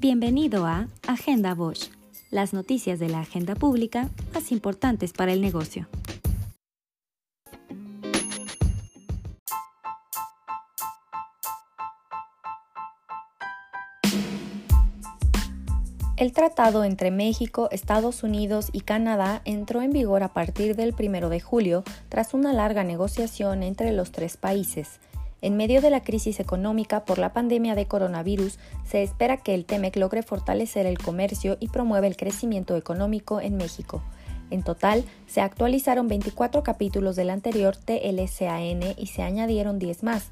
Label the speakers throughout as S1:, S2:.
S1: Bienvenido a Agenda Bosch, las noticias de la agenda pública más importantes para el negocio. El tratado entre México, Estados Unidos y Canadá entró en vigor a partir del 1 de julio tras una larga negociación entre los tres países. En medio de la crisis económica por la pandemia de coronavirus, se espera que el TEMEC logre fortalecer el comercio y promueva el crecimiento económico en México. En total, se actualizaron 24 capítulos del anterior TLCAN y se añadieron 10 más.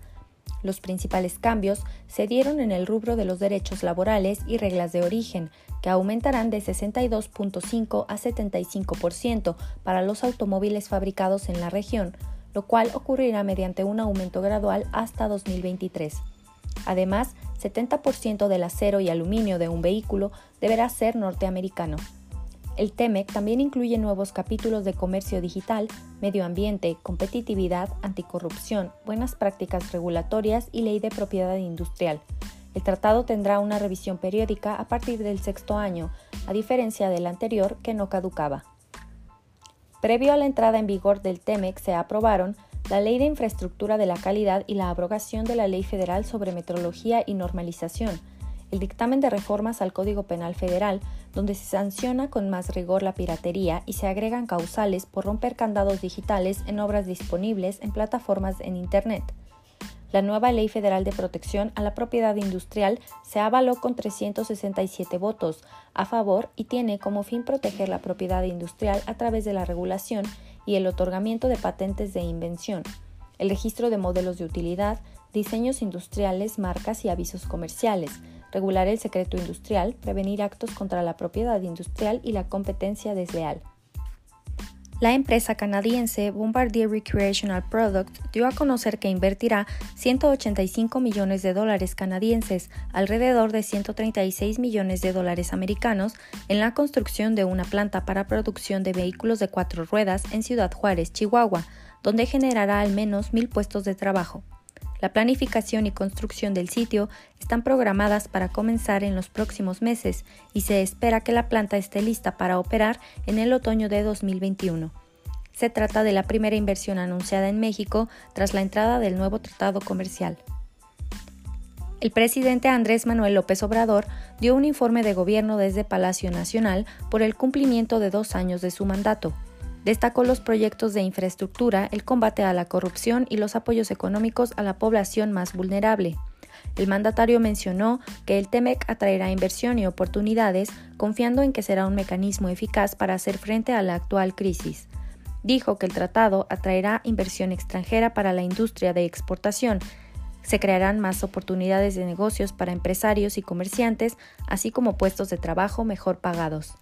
S1: Los principales cambios se dieron en el rubro de los derechos laborales y reglas de origen, que aumentarán de 62.5 a 75% para los automóviles fabricados en la región, lo cual ocurrirá mediante un aumento gradual hasta 2023. Además, 70% del acero y aluminio de un vehículo deberá ser norteamericano. El TEMEC también incluye nuevos capítulos de comercio digital, medio ambiente, competitividad, anticorrupción, buenas prácticas regulatorias y ley de propiedad industrial. El tratado tendrá una revisión periódica a partir del sexto año, a diferencia del anterior que no caducaba. Previo a la entrada en vigor del TEMEC se aprobaron la Ley de Infraestructura de la Calidad y la abrogación de la Ley Federal sobre Metrología y Normalización, el dictamen de reformas al Código Penal Federal, donde se sanciona con más rigor la piratería y se agregan causales por romper candados digitales en obras disponibles en plataformas en Internet. La nueva Ley Federal de Protección a la Propiedad Industrial se avaló con 367 votos a favor y tiene como fin proteger la propiedad industrial a través de la regulación y el otorgamiento de patentes de invención, el registro de modelos de utilidad, diseños industriales, marcas y avisos comerciales, regular el secreto industrial, prevenir actos contra la propiedad industrial y la competencia desleal. La empresa canadiense Bombardier Recreational Products dio a conocer que invertirá 185 millones de dólares canadienses, alrededor de 136 millones de dólares americanos, en la construcción de una planta para producción de vehículos de cuatro ruedas en Ciudad Juárez, Chihuahua, donde generará al menos mil puestos de trabajo. La planificación y construcción del sitio están programadas para comenzar en los próximos meses y se espera que la planta esté lista para operar en el otoño de 2021. Se trata de la primera inversión anunciada en México tras la entrada del nuevo tratado comercial. El presidente Andrés Manuel López Obrador dio un informe de gobierno desde Palacio Nacional por el cumplimiento de dos años de su mandato. Destacó los proyectos de infraestructura, el combate a la corrupción y los apoyos económicos a la población más vulnerable. El mandatario mencionó que el TEMEC atraerá inversión y oportunidades, confiando en que será un mecanismo eficaz para hacer frente a la actual crisis. Dijo que el tratado atraerá inversión extranjera para la industria de exportación, se crearán más oportunidades de negocios para empresarios y comerciantes, así como puestos de trabajo mejor pagados.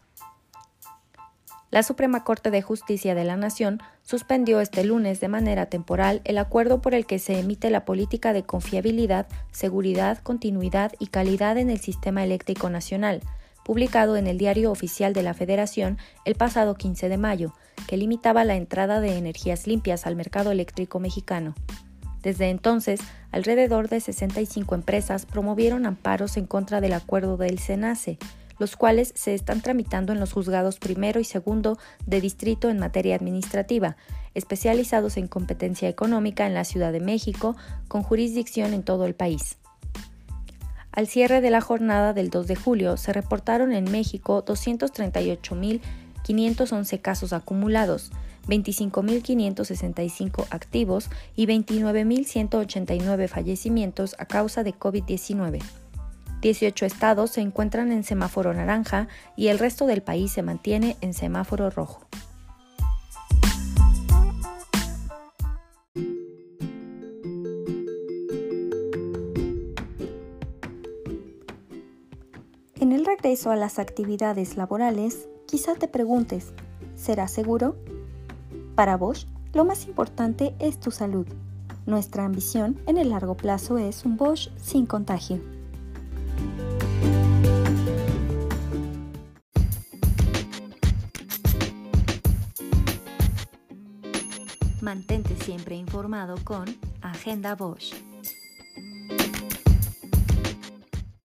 S1: La Suprema Corte de Justicia de la Nación suspendió este lunes de manera temporal el acuerdo por el que se emite la política de confiabilidad, seguridad, continuidad y calidad en el sistema eléctrico nacional, publicado en el Diario Oficial de la Federación el pasado 15 de mayo, que limitaba la entrada de energías limpias al mercado eléctrico mexicano. Desde entonces, alrededor de 65 empresas promovieron amparos en contra del acuerdo del SENACE, los cuales se están tramitando en los juzgados primero y segundo de distrito en materia administrativa, especializados en competencia económica en la Ciudad de México, con jurisdicción en todo el país. Al cierre de la jornada del 2 de julio se reportaron en México 238.511 casos acumulados, 25.565 activos y 29.189 fallecimientos a causa de COVID-19. 18 estados se encuentran en semáforo naranja y el resto del país se mantiene en semáforo rojo. En el regreso a las actividades laborales, quizá te preguntes, ¿será seguro? Para Bosch, lo más importante es tu salud. Nuestra ambición en el largo plazo es un Bosch sin contagio. Mantente siempre informado con Agenda Bosch.